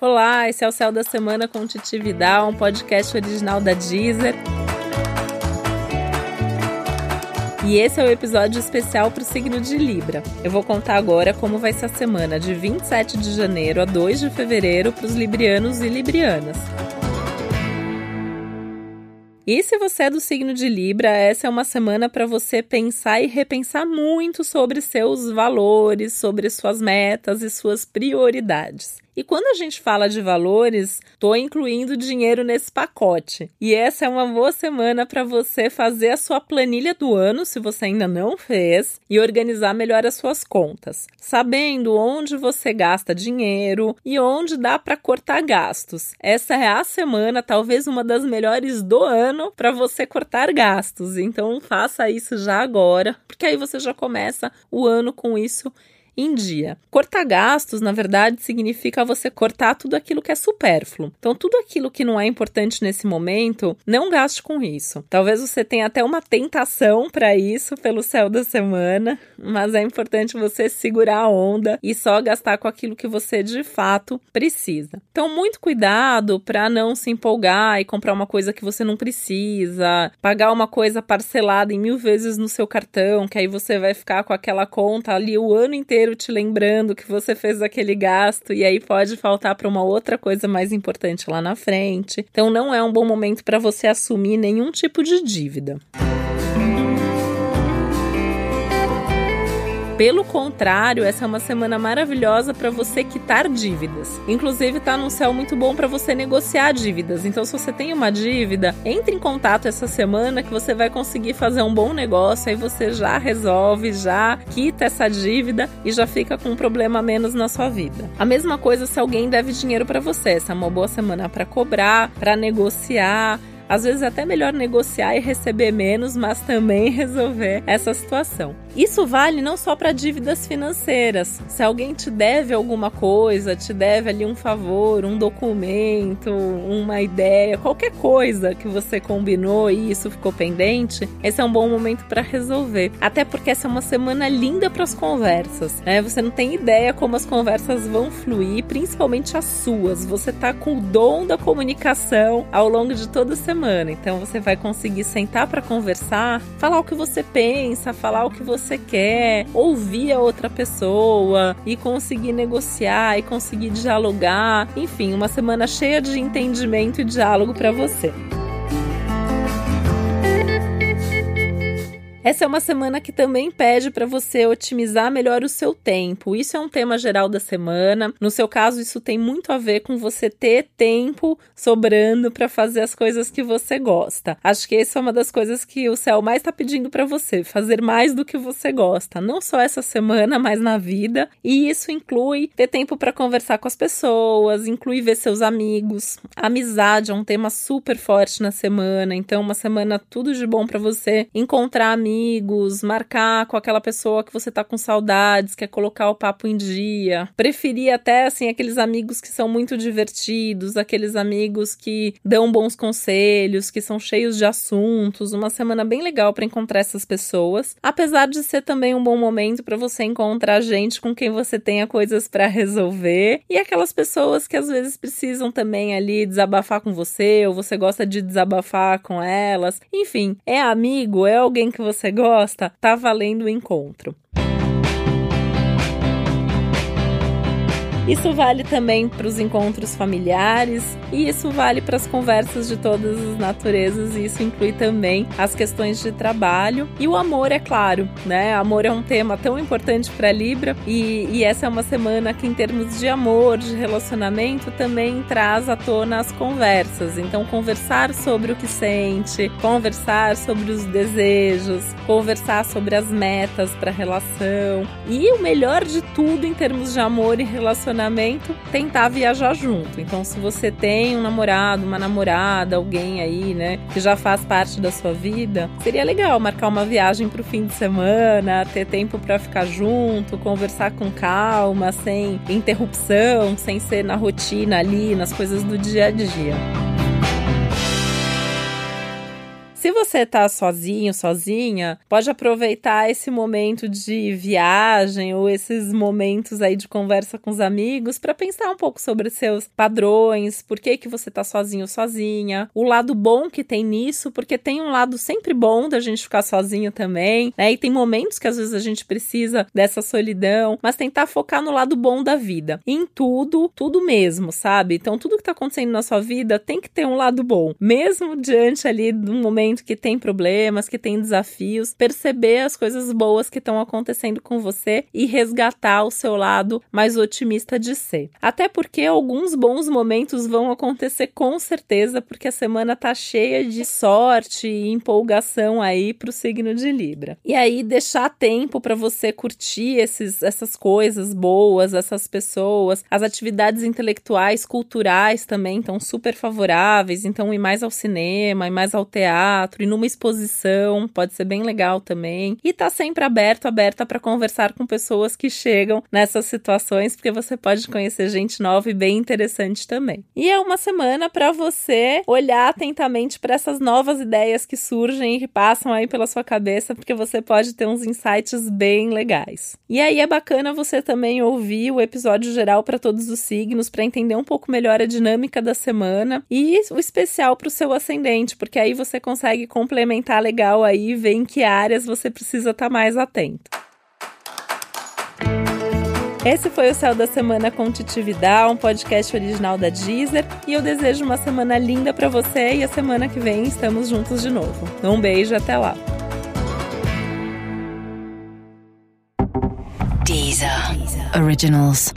Olá, esse é o Céu da Semana com Titi Vidal, um podcast original da Deezer. E esse é o episódio especial para o signo de Libra. Eu vou contar agora como vai ser a semana de 27 de janeiro a 2 de fevereiro para os librianos e librianas. E se você é do signo de Libra, essa é uma semana para você pensar e repensar muito sobre seus valores, sobre suas metas e suas prioridades. E quando a gente fala de valores, estou incluindo dinheiro nesse pacote. E essa é uma boa semana para você fazer a sua planilha do ano, se você ainda não fez, e organizar melhor as suas contas, sabendo onde você gasta dinheiro e onde dá para cortar gastos. Essa é a semana, talvez uma das melhores do ano, para você cortar gastos. Então faça isso já agora, porque aí você já começa o ano com isso em dia. Cortar gastos, na verdade, significa você cortar tudo aquilo que é supérfluo. Então, tudo aquilo que não é importante nesse momento, não gaste com isso. Talvez você tenha até uma tentação para isso pelo céu da semana, mas é importante você segurar a onda e só gastar com aquilo que você de fato precisa. Então, muito cuidado para não se empolgar e comprar uma coisa que você não precisa, pagar uma coisa parcelada em mil vezes no seu cartão, que aí você vai ficar com aquela conta ali o ano inteiro te lembrando que você fez aquele gasto e aí pode faltar para uma outra coisa mais importante lá na frente. Então não é um bom momento para você assumir nenhum tipo de dívida. Pelo contrário, essa é uma semana maravilhosa para você quitar dívidas. Inclusive, tá num céu muito bom para você negociar dívidas. Então, se você tem uma dívida, entre em contato essa semana que você vai conseguir fazer um bom negócio. Aí você já resolve, já quita essa dívida e já fica com um problema menos na sua vida. A mesma coisa se alguém deve dinheiro para você. Essa é uma boa semana para cobrar, para negociar às vezes é até melhor negociar e receber menos, mas também resolver essa situação. Isso vale não só para dívidas financeiras. Se alguém te deve alguma coisa, te deve ali um favor, um documento, uma ideia, qualquer coisa que você combinou e isso ficou pendente, esse é um bom momento para resolver. Até porque essa é uma semana linda para as conversas, né? Você não tem ideia como as conversas vão fluir, principalmente as suas. Você tá com o dom da comunicação ao longo de toda a semana semana. Então você vai conseguir sentar para conversar, falar o que você pensa, falar o que você quer, ouvir a outra pessoa e conseguir negociar e conseguir dialogar. Enfim, uma semana cheia de entendimento e diálogo para você. Essa é uma semana que também pede para você otimizar melhor o seu tempo. Isso é um tema geral da semana. No seu caso, isso tem muito a ver com você ter tempo sobrando para fazer as coisas que você gosta. Acho que essa é uma das coisas que o céu mais está pedindo para você, fazer mais do que você gosta, não só essa semana, mas na vida. E isso inclui ter tempo para conversar com as pessoas, inclui ver seus amigos. Amizade é um tema super forte na semana, então uma semana tudo de bom para você encontrar amigos amigos, marcar com aquela pessoa que você tá com saudades, quer colocar o papo em dia. Preferir até assim aqueles amigos que são muito divertidos, aqueles amigos que dão bons conselhos, que são cheios de assuntos. Uma semana bem legal para encontrar essas pessoas, apesar de ser também um bom momento para você encontrar gente com quem você tenha coisas para resolver e aquelas pessoas que às vezes precisam também ali desabafar com você ou você gosta de desabafar com elas. Enfim, é amigo, é alguém que você gosta, tá valendo o encontro. Isso vale também para os encontros familiares e isso vale para as conversas de todas as naturezas e isso inclui também as questões de trabalho e o amor, é claro, né? Amor é um tema tão importante para Libra e, e essa é uma semana que, em termos de amor, de relacionamento, também traz à tona as conversas. Então, conversar sobre o que sente, conversar sobre os desejos, conversar sobre as metas para a relação e o melhor de tudo em termos de amor e relacionamento relacionamento, tentar viajar junto. Então, se você tem um namorado, uma namorada, alguém aí, né, que já faz parte da sua vida, seria legal marcar uma viagem para o fim de semana, ter tempo para ficar junto, conversar com calma, sem interrupção, sem ser na rotina ali, nas coisas do dia a dia. Se você tá sozinho, sozinha, pode aproveitar esse momento de viagem ou esses momentos aí de conversa com os amigos para pensar um pouco sobre seus padrões, por que que você tá sozinho, sozinha, o lado bom que tem nisso, porque tem um lado sempre bom da gente ficar sozinho também, né? E tem momentos que às vezes a gente precisa dessa solidão, mas tentar focar no lado bom da vida. Em tudo, tudo mesmo, sabe? Então tudo que tá acontecendo na sua vida tem que ter um lado bom, mesmo diante ali de um momento que tem problemas, que tem desafios, perceber as coisas boas que estão acontecendo com você e resgatar o seu lado mais otimista de ser. Até porque alguns bons momentos vão acontecer com certeza, porque a semana tá cheia de sorte e empolgação aí pro signo de Libra. E aí deixar tempo para você curtir esses, essas coisas boas, essas pessoas, as atividades intelectuais, culturais também estão super favoráveis, então ir mais ao cinema, ir mais ao teatro, ir numa exposição, pode ser bem legal também. E tá sempre aberto, aberta para conversar com pessoas que chegam nessas situações, porque você pode conhecer gente nova e bem interessante também. E é uma semana para você olhar atentamente para essas novas ideias que surgem e que passam aí pela sua cabeça, porque você pode ter uns insights bem legais. E aí é bacana você também ouvir o episódio geral para todos os signos para entender um pouco melhor a dinâmica da semana e o especial para o seu ascendente, porque aí você consegue complementar legal aí ver em que áreas você precisa estar tá mais atento. Esse foi o Céu da Semana com Titividade, um podcast original da Deezer. E eu desejo uma semana linda para você e a semana que vem estamos juntos de novo. Um beijo, até lá. Deezer. Deezer. Originals.